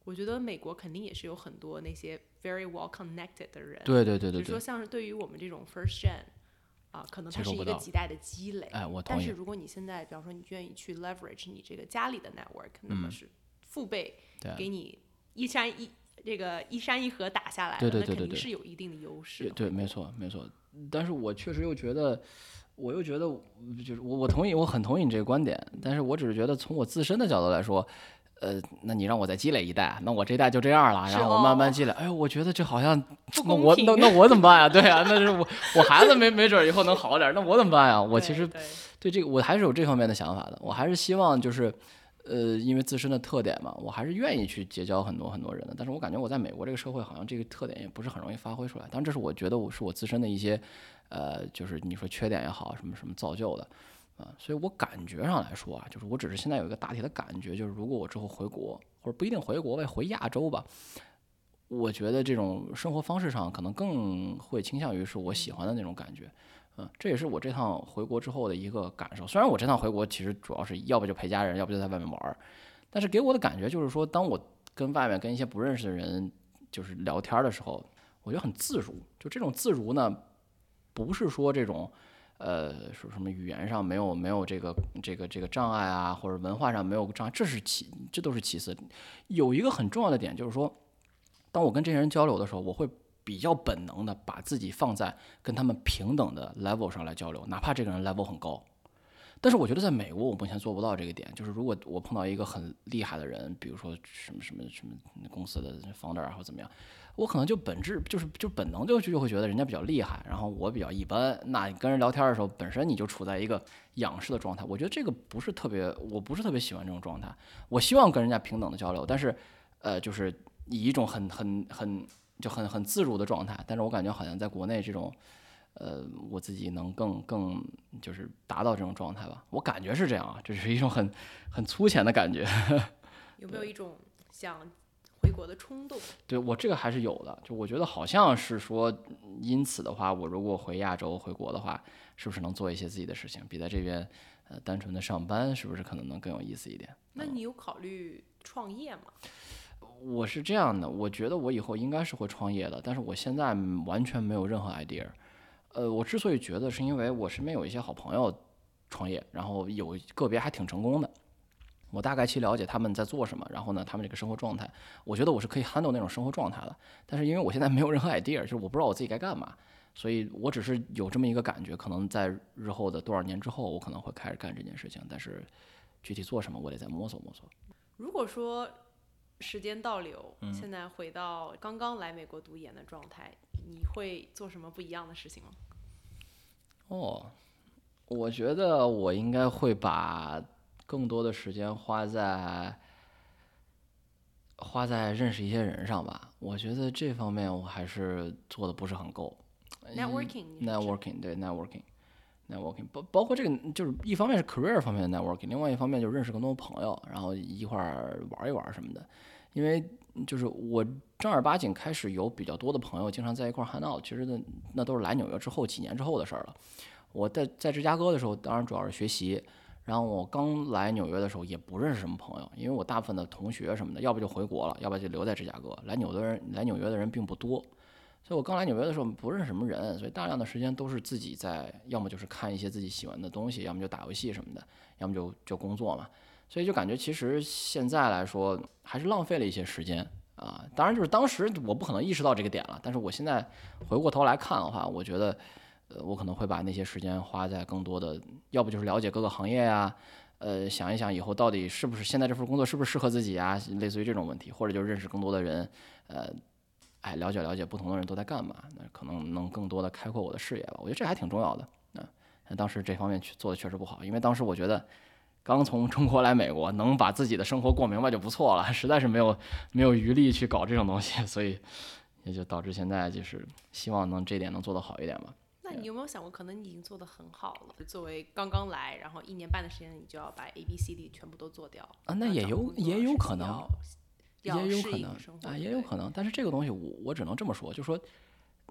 我觉得美国肯定也是有很多那些 very well connected 的人。对对对对。比如说，像是对于我们这种 first gen，啊，可能它是一个几代的积累。但是如果你现在，比方说你愿意去 leverage 你这个家里的 network，那么是父辈给你一山一这个一山一河打下来，对对对对对，肯定是有一定的优势。对，没错没错。但是我确实又觉得。我又觉得，就是我我同意，我很同意你这个观点，但是我只是觉得从我自身的角度来说，呃，那你让我再积累一代，那我这代就这样了，然后我慢慢积累，哎呦，我觉得这好像，那我那那我怎么办呀？对呀，那是我我孩子没没准以后能好点，那我怎么办呀？我其实对这个我还是有这方面的想法的，我还是希望就是，呃，因为自身的特点嘛，我还是愿意去结交很多很多人的，但是我感觉我在美国这个社会好像这个特点也不是很容易发挥出来，当然这是我觉得我是我自身的一些。呃，就是你说缺点也好，什么什么造就的，啊，所以我感觉上来说啊，就是我只是现在有一个大体的感觉，就是如果我之后回国，或者不一定回国，吧，回亚洲吧，我觉得这种生活方式上可能更会倾向于是我喜欢的那种感觉，嗯，这也是我这趟回国之后的一个感受。虽然我这趟回国其实主要是要不就陪家人，要不就在外面玩儿，但是给我的感觉就是说，当我跟外面跟一些不认识的人就是聊天的时候，我觉得很自如。就这种自如呢。不是说这种，呃，说什么语言上没有没有这个这个这个障碍啊，或者文化上没有障碍，这是其这都是其次。有一个很重要的点就是说，当我跟这些人交流的时候，我会比较本能的把自己放在跟他们平等的 level 上来交流，哪怕这个人 level 很高。但是我觉得在美国，我目前做不到这个点。就是如果我碰到一个很厉害的人，比如说什么什么什么公司的 founder 啊，或怎么样。我可能就本质就是就本能就就会觉得人家比较厉害，然后我比较一般。那你跟人聊天的时候，本身你就处在一个仰视的状态。我觉得这个不是特别，我不是特别喜欢这种状态。我希望跟人家平等的交流，但是，呃，就是以一种很很很就很很自如的状态。但是我感觉好像在国内这种，呃，我自己能更更就是达到这种状态吧。我感觉是这样啊，这是一种很很粗浅的感觉。有没有一种想回国的冲动？对我这个还是有的，就我觉得好像是说，因此的话，我如果回亚洲回国的话，是不是能做一些自己的事情，比在这边呃单纯的上班，是不是可能能更有意思一点？那你有考虑创业吗？我是这样的，我觉得我以后应该是会创业的，但是我现在完全没有任何 idea。呃，我之所以觉得，是因为我身边有一些好朋友创业，然后有个别还挺成功的。我大概去了解他们在做什么，然后呢，他们这个生活状态，我觉得我是可以 handle 那种生活状态的。但是因为我现在没有任何 idea，就是我不知道我自己该干嘛，所以我只是有这么一个感觉，可能在日后的多少年之后，我可能会开始干这件事情。但是具体做什么，我得再摸索摸索。如果说时间倒流，现在回到刚刚来美国读研的状态，你会做什么不一样的事情吗？哦，我觉得我应该会把。更多的时间花在花在认识一些人上吧，我觉得这方面我还是做的不是很够。Networking，Networking，对，Networking，Networking，包包括这个就是一方面是 career 方面的 Networking，另外一方面就认识更多朋友，然后一块儿玩一玩什么的。因为就是我正儿八经开始有比较多的朋友，经常在一块儿 hang out，其实那那都是来纽约之后几年之后的事儿了。我在在芝加哥的时候，当然主要是学习。然后我刚来纽约的时候也不认识什么朋友，因为我大部分的同学什么的，要不就回国了，要不就留在芝加哥。来纽的人来纽约的人并不多，所以我刚来纽约的时候不认识什么人，所以大量的时间都是自己在，要么就是看一些自己喜欢的东西，要么就打游戏什么的，要么就就工作嘛。所以就感觉其实现在来说还是浪费了一些时间啊。当然就是当时我不可能意识到这个点了，但是我现在回过头来看的话，我觉得。呃，我可能会把那些时间花在更多的，要不就是了解各个行业呀，呃，想一想以后到底是不是现在这份工作是不是适合自己啊，类似于这种问题，或者就认识更多的人，呃，哎，了解了解不同的人都在干嘛，那可能能更多的开阔我的视野吧。我觉得这还挺重要的。那当时这方面去做的确实不好，因为当时我觉得刚从中国来美国，能把自己的生活过明白就不错了，实在是没有没有余力去搞这种东西，所以也就导致现在就是希望能这点能做得好一点吧。那你有没有想过，可能你已经做得很好了？作为刚刚来，然后一年半的时间，你就要把 A B C D 全部都做掉啊？那也有也有可能，也有可能啊，也有可能。但是这个东西，我我只能这么说，就说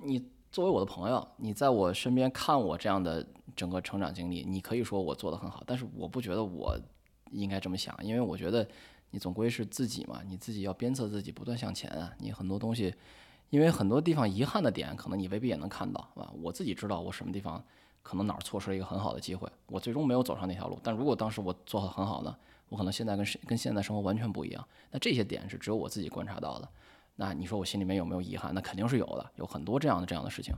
你作为我的朋友，你在我身边看我这样的整个成长经历，你可以说我做得很好，但是我不觉得我应该这么想，因为我觉得你总归是自己嘛，你自己要鞭策自己，不断向前啊。你很多东西。因为很多地方遗憾的点，可能你未必也能看到，啊？我自己知道我什么地方可能哪儿错失了一个很好的机会，我最终没有走上那条路。但如果当时我做得很好呢，我可能现在跟跟现在生活完全不一样。那这些点是只有我自己观察到的。那你说我心里面有没有遗憾？那肯定是有的，有很多这样的这样的事情。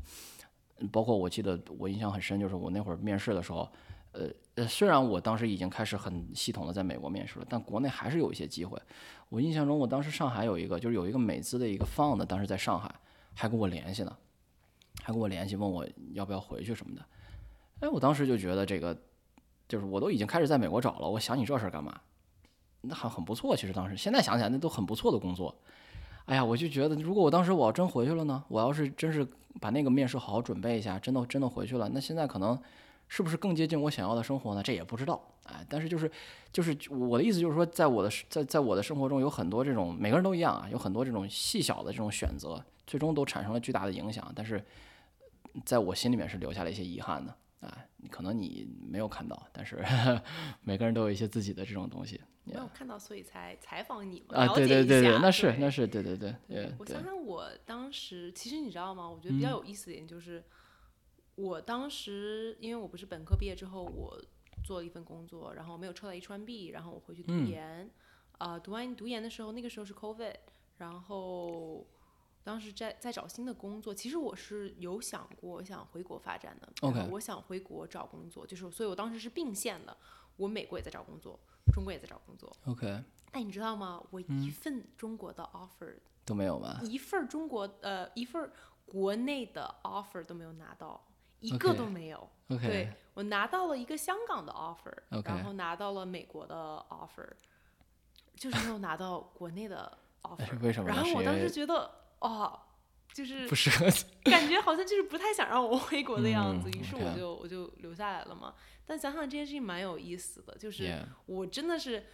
包括我记得我印象很深，就是我那会儿面试的时候。呃呃，虽然我当时已经开始很系统的在美国面试了，但国内还是有一些机会。我印象中，我当时上海有一个，就是有一个美资的一个 fund，当时在上海还跟我联系呢，还跟我联系问我要不要回去什么的。哎，我当时就觉得这个，就是我都已经开始在美国找了，我想你这事儿干嘛？那很很不错，其实当时现在想起来那都很不错的工作。哎呀，我就觉得如果我当时我要真回去了呢，我要是真是把那个面试好好准备一下，真的真的回去了，那现在可能。是不是更接近我想要的生活呢？这也不知道，哎，但是就是，就是我的意思就是说，在我的在在我的生活中有很多这种每个人都一样啊，有很多这种细小的这种选择，最终都产生了巨大的影响。但是，在我心里面是留下了一些遗憾的，哎，可能你没有看到，但是 每个人都有一些自己的这种东西。没有看到，所以才采访你嘛，啊，对对对对，那是那是对对对。我想想，我当时其实你知道吗？我觉得比较有意思的点就是。我当时，因为我不是本科毕业之后，我做了一份工作，然后没有抽到 H1B，然后我回去读研，啊，读完读研的时候，那个时候是 COVID，然后当时在在找新的工作，其实我是有想过想回国发展的，OK，我想回国找工作，就是，所以我当时是并线的，我美国也在找工作，中国也在找工作，OK，哎，你知道吗？我一份中国的 offer 都没有吗？一份中国呃一份国内的 offer 都没有拿到。一个都没有。对我拿到了一个香港的 offer，然后拿到了美国的 offer，就是没有拿到国内的 offer。为什么？然后我当时觉得，哦，就是不适合，感觉好像就是不太想让我回国的样子。于是我就我就留下来了嘛。但想想这件事情蛮有意思的，就是我真的是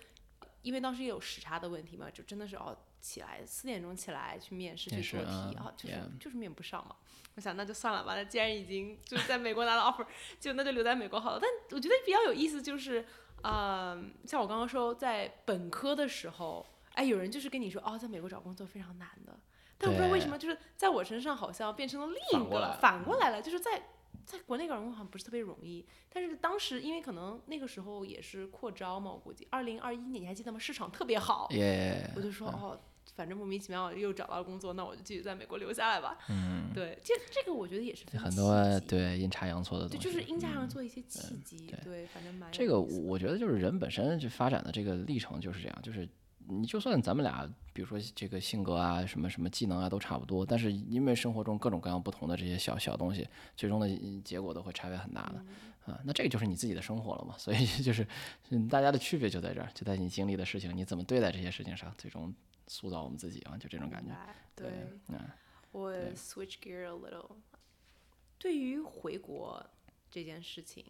因为当时也有时差的问题嘛，就真的是哦，起来四点钟起来去面试去做题嗯啊，就是就是面不上嘛。我想那就算了吧，那既然已经就是在美国拿了 offer，就那就留在美国好了。但我觉得比较有意思就是，嗯，像我刚刚说，在本科的时候，哎，有人就是跟你说哦，在美国找工作非常难的，但我不知道为什么，就是在我身上好像变成了另一个反过来反过来了，就是在在国内找工作好像不是特别容易，但是当时因为可能那个时候也是扩招嘛，我估计二零二一年你还记得吗？市场特别好，也我就说哦，反正莫名其妙又找到了工作，那我就继续在美国留下来吧。嗯，对，这这个我觉得也是很多对阴差阳错的对，东西，就是阴差阳错一些契机，对，反正蛮有这个我觉得就是人本身就发展的这个历程就是这样，就是你就算咱们俩，比如说这个性格啊、什么什么技能啊都差不多，但是因为生活中各种各样不同的这些小小东西，最终的嗯结果都会差别很大的。啊，那这个就是你自己的生活了嘛，所以 就是嗯大家的区别就在这儿，就在你经历的事情，你怎么对待这些事情上，最终塑造我们自己啊，就这种感觉。对对，嗯，我 switch gear a little。对于回国这件事情，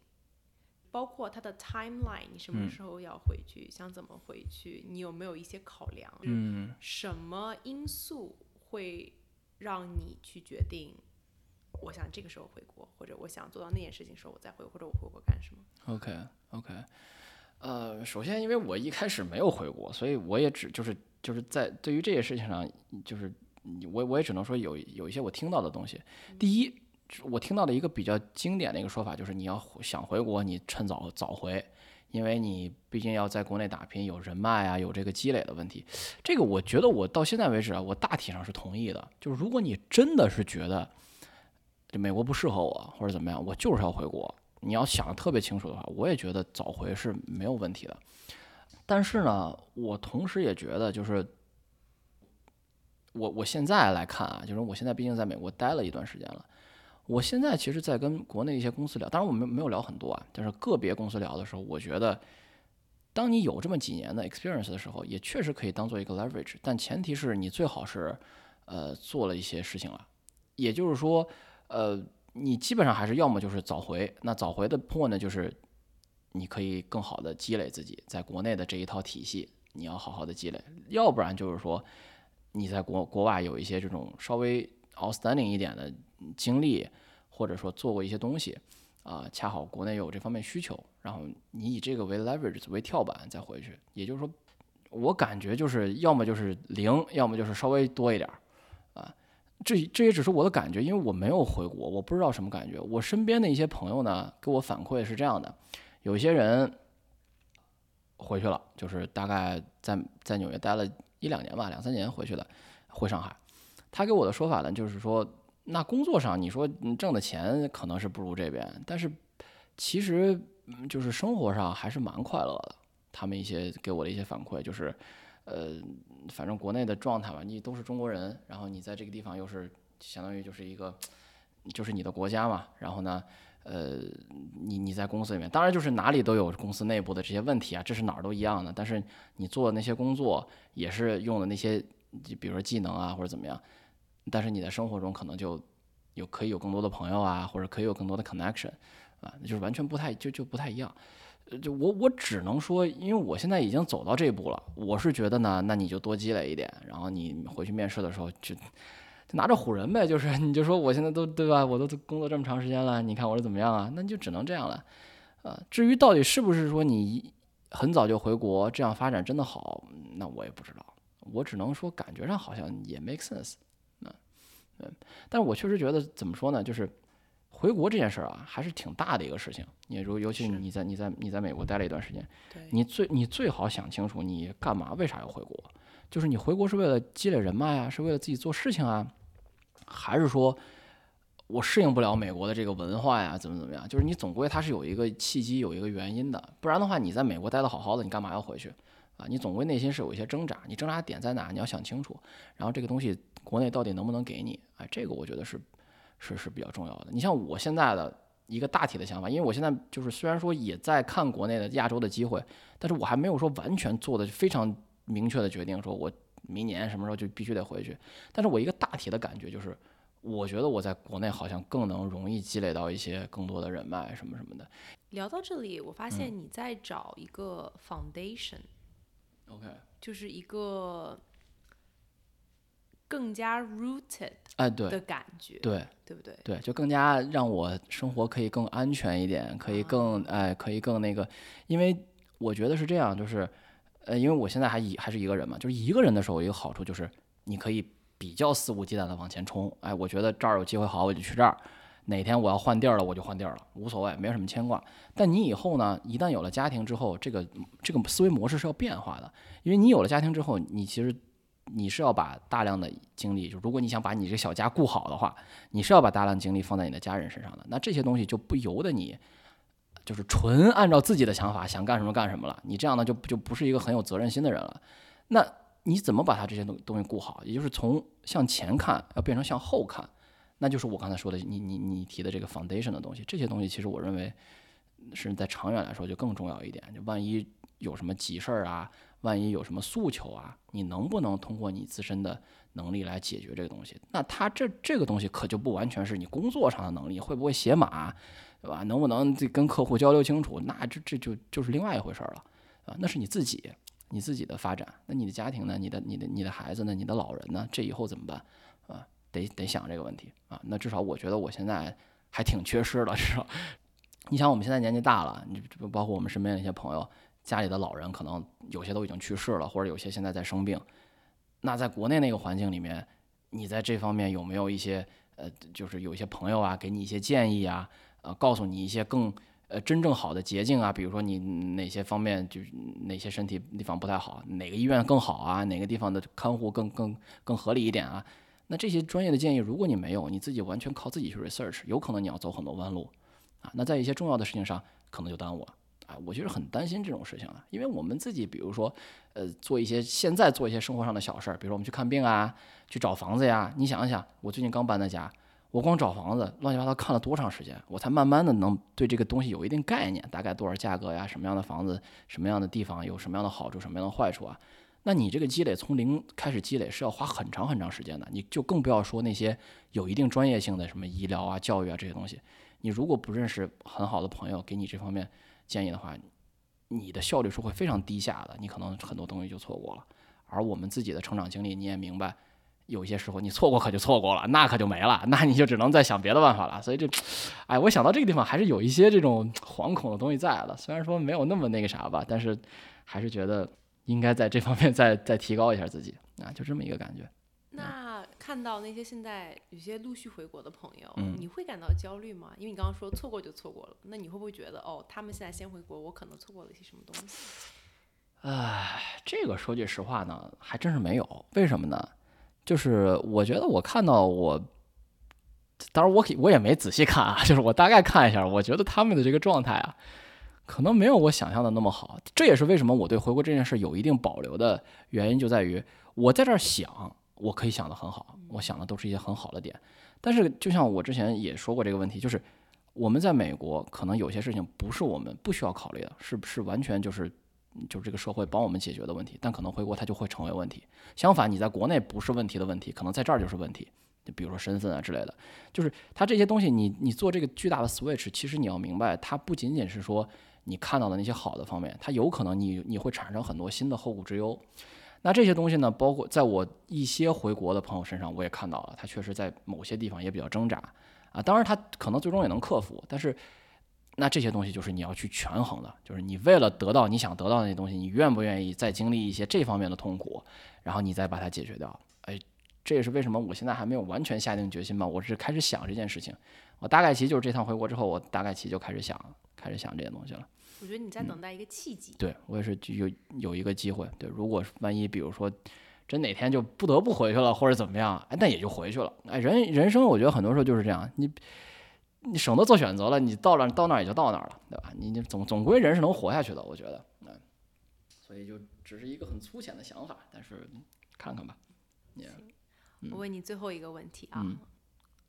包括它的 timeline，你什么嗯时候要回去，想怎么回去，你有没有一些考量？嗯，什么因素会让你去决定，我想这个时候回国，或者我想做到那件事情时候我再回，或者我回国干什么？OK OK，呃，首先因为我一开始没有回国，所以我也只就是就是在对于这些事情上，就是我我也只能说有有一些我听到的东西。第一，我听到的一个比较经典的一个说法就是，你要想回国，你趁早早回。因为你毕竟要在国内打拼，有人脉啊，有这个积累的问题。这个我觉得我到现在为止啊，我大体上是同意的。就是如果你真的是觉得这美国不适合我，或者怎么样，我就是要回国，你要想的特别清楚的话，我也觉得早回是没有问题的。但是呢，我同时也觉得，就是我我现在来看啊，就是我现在毕竟在美国待了一段时间了，我现在其实，在跟国内一些公司聊，当然我们没有聊很多啊，但是个别公司聊的时候，我觉得，当你有这么几年的 experience 的时候，也确实可以当做一个 leverage，但前提是你最好是呃做了一些事情了，也就是说，呃，你基本上还是要么就是早回，那早回的 point 呢，就是你可以更好的积累自己在国内的这一套体系，你要好好的积累，要不然就是说你在国国外有一些这种稍微 outstanding 一点的经历，或者说做过一些东西，啊、恰好国内有这方面需求，然后你以这个为 leverage 为跳板再回去，也就是说，我感觉就是要么就是零，要么就是稍微多一点儿，啊，这这也只是我的感觉，因为我没有回国，我不知道什么感觉。我身边的一些朋友呢，给我反馈是这样的，有些人回去了，就是大概在在纽约待了一两年吧，两三年回去了，回上海。他给我的说法呢，就是说，那工作上你说你挣的钱可能是不如这边，但是其实就是生活上还是蛮快乐的。他们一些给我的一些反馈就是，呃，反正国内的状态吧，你都是中国人，然后你在这个地方又是相当于就是一个，就是你的国家嘛，然后呢，呃，你你在公司里面，当然就是哪里都有公司内部的这些问题啊，这是哪儿都一样的，但是你做的那些工作也是用的那些，比如说技能啊或者怎么样，但是你在生活中可能就有可以有更多的朋友啊，或者可以有更多的 connection 啊，就是完全不太就就不太一样。就我我只能说，因为我现在已经走到这一步了，我是觉得呢，那你就多积累一点，然后你回去面试的时候就就拿着唬人呗，就是你就说我现在都对吧，我都工作这么长时间了，你看我是怎么样啊？那你就只能这样了。呃，至于到底是不是说你很早就回国，这样发展真的好，那我也不知道。我只能说感觉上好像也 make sense。嗯嗯，但是我确实觉得怎么说呢，就是回国这件事儿啊，还是挺大的一个事情。你如尤其是你在你在你在美国待了一段时间，对，你最你最好想清楚你干嘛，为啥要回国？就是你回国是为了积累人脉啊，是为了自己做事情啊，还是说我适应不了美国的这个文化呀，怎么怎么样？就是你总归它是有一个契机，有一个原因的，不然的话你在美国待得好好的，你干嘛要回去啊？你总归内心是有一些挣扎，你挣扎点在哪？你要想清楚。然后这个东西国内到底能不能给你？哎，这个我觉得是是是比较重要的。你像我现在的一个大体的想法，因为我现在就是虽然说也在看国内的亚洲的机会，但是我还没有说完全做的非常明确的决定，说我明年什么时候就必须得回去。但是我一个大体的感觉就是，我觉得我在国内好像更能容易积累到一些更多的人脉什么什么的。聊到这里，我发现你在找一个 foundation，、OK，就是一个更加 rooted 哎，对的感觉，对对不对？对，就更加让我生活可以更安全一点，可以更哎，可以更那个，因为我觉得是这样，就是呃，因为我现在还一还是一个人嘛，就是一个人的时候，有一个好处就是你可以比较肆无忌惮的往前冲，哎，我觉得这儿有机会好，我就去这儿。哪天我要换地儿了，我就换地儿了，无所谓，没有什么牵挂。但你以后呢，一旦有了家庭之后，这个这个思维模式是要变化的，因为你有了家庭之后，你其实你是要把大量的精力，就如果你想把你这个小家顾好的话，你是要把大量精力放在你的家人身上的。那这些东西就不由得你，就是纯按照自己的想法想干什么干什么了。你这样呢，就就不是一个很有责任心的人了。那你怎么把他这些东东西顾好？也就是从向前看，要变成向后看。那就是我刚才说的，你你你提的这个 foundation 的东西，这些东西其实我认为是在长远来说就更重要一点。就万一有什么急事儿啊，万一有什么诉求啊，你能不能通过你自身的能力来解决这个东西？那他这这个东西可就不完全是你工作上的能力，会不会写码，对吧？能不能这跟客户交流清楚？那这这就就是另外一回事儿了啊，那是你自己你自己的发展。那你的家庭呢？你的你的你的孩子呢？你的老人呢？这以后怎么办啊？得得想这个问题啊，那至少我觉得我现在还挺缺失的，至少，你想我们现在年纪大了，你包括我们身边的一些朋友，家里的老人可能有些都已经去世了，或者有些现在在生病，那在国内那个环境里面，你在这方面有没有一些呃，就是有一些朋友啊，给你一些建议啊，呃，告诉你一些更呃真正好的捷径啊，比如说你哪些方面就是哪些身体地方不太好，哪个医院更好啊，哪个地方的看护更更更合理一点啊？那这些专业的建议，如果你没有，你自己完全靠自己去 research，有可能你要走很多弯路，啊，那在一些重要的事情上可能就耽误了，我就是很担心这种事情啊，因为我们自己，比如说，呃，做一些现在做一些生活上的小事儿，比如说我们去看病啊，去找房子呀，你想一想，我最近刚搬的家，我光找房子乱七八糟看了多长时间，我才慢慢的能对这个东西有一定概念，大概多少价格呀，什么样的房子，什么样的地方有什么样的好处，什么样的坏处啊？那你这个积累从零开始积累是要花很长很长时间的，你就更不要说那些有一定专业性的什么医疗啊、教育啊这些东西。你如果不认识很好的朋友给你这方面建议的话，你的效率是会非常低下的，你可能很多东西就错过了。而我们自己的成长经历，你也明白，有些时候你错过可就错过了，那可就没了，那你就只能再想别的办法了。所以这，哎，我想到这个地方还是有一些这种惶恐的东西在的，虽然说没有那么那个啥吧，但是还是觉得。应该在这方面再再提高一下自己啊，就这么一个感觉。那看到那些现在有些陆续回国的朋友，嗯你会感到焦虑吗？因为你刚刚说错过就错过了，那你会不会觉得哦，他们现在先回国，我可能错过了一些什么东西？唉，这个说句实话呢，还真是没有。为什么呢？就是我觉得我看到我，当然我我也没仔细看啊，就是我大概看一下，我觉得他们的这个状态啊。可能没有我想象的那么好，这也是为什么我对回国这件事有一定保留的原因，就在于我在这儿想，我可以想得很好，我想的都是一些很好的点。但是就像我之前也说过这个问题，就是我们在美国可能有些事情不是我们不需要考虑的，是不是完全就是就是这个社会帮我们解决的问题？但可能回国它就会成为问题。相反，你在国内不是问题的问题，可能在这儿就是问题。就比如说身份啊之类的，就是它这些东西，你你做这个巨大的 switch，其实你要明白，它不仅仅是说。你看到的那些好的方面，它有可能你你会产生很多新的后顾之忧。那这些东西呢，包括在我一些回国的朋友身上，我也看到了，他确实在某些地方也比较挣扎啊。当然，他可能最终也能克服，但是那这些东西就是你要去权衡的，就是你为了得到你想得到那些东西，你愿不愿意再经历一些这方面的痛苦，然后你再把它解决掉？哎，这也是为什么我现在还没有完全下定决心吧。我是开始想这件事情，我大概其就是这趟回国之后，我大概其就开始想。开始想这些东西了。我觉得你在等待一个契机。对我也是有有一个机会。对，如果万一比如说真哪天就不得不回去了，或者怎么样，哎，那也就回去了。哎，人人生我觉得很多时候就是这样，你你省得做选择了，你到了到那儿也就到那儿了，对吧？你你总总归人是能活下去的，我觉得。嗯，所以就只是一个很粗浅的想法，但是看看吧。我问你最后一个问题啊。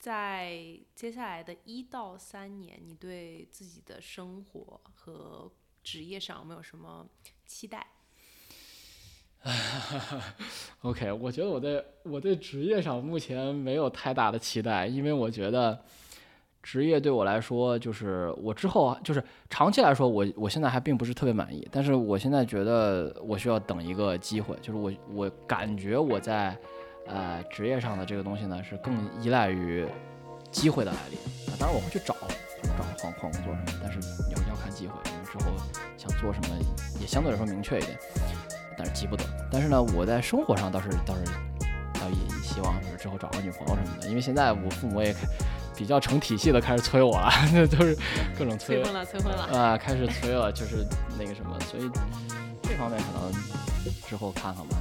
在接下来的一到三年，你对自己的生活和职业上有没有什么期待？OK，我觉得我对我对职业上目前没有太大的期待，因为我觉得职业对我来说，就是我之后就是长期来说，我我现在还并不是特别满意，但是我现在觉得我需要等一个机会，就是我我感觉我在呃职业上的这个东西呢，是更依赖于机会的来临。啊当然我会去找，就是找换换工作什么的，但是要要看机会，因为之后想做什么也相对来说明确一点，但是急不得。但是呢，我在生活上倒是倒是倒也希望就是之后找个女朋友什么的，因为现在我父母也开比较成体系的开始催我了，都是各种催催婚了，催婚了。啊、开始催了，就是那个什么，所以这方面可能之后看看吧。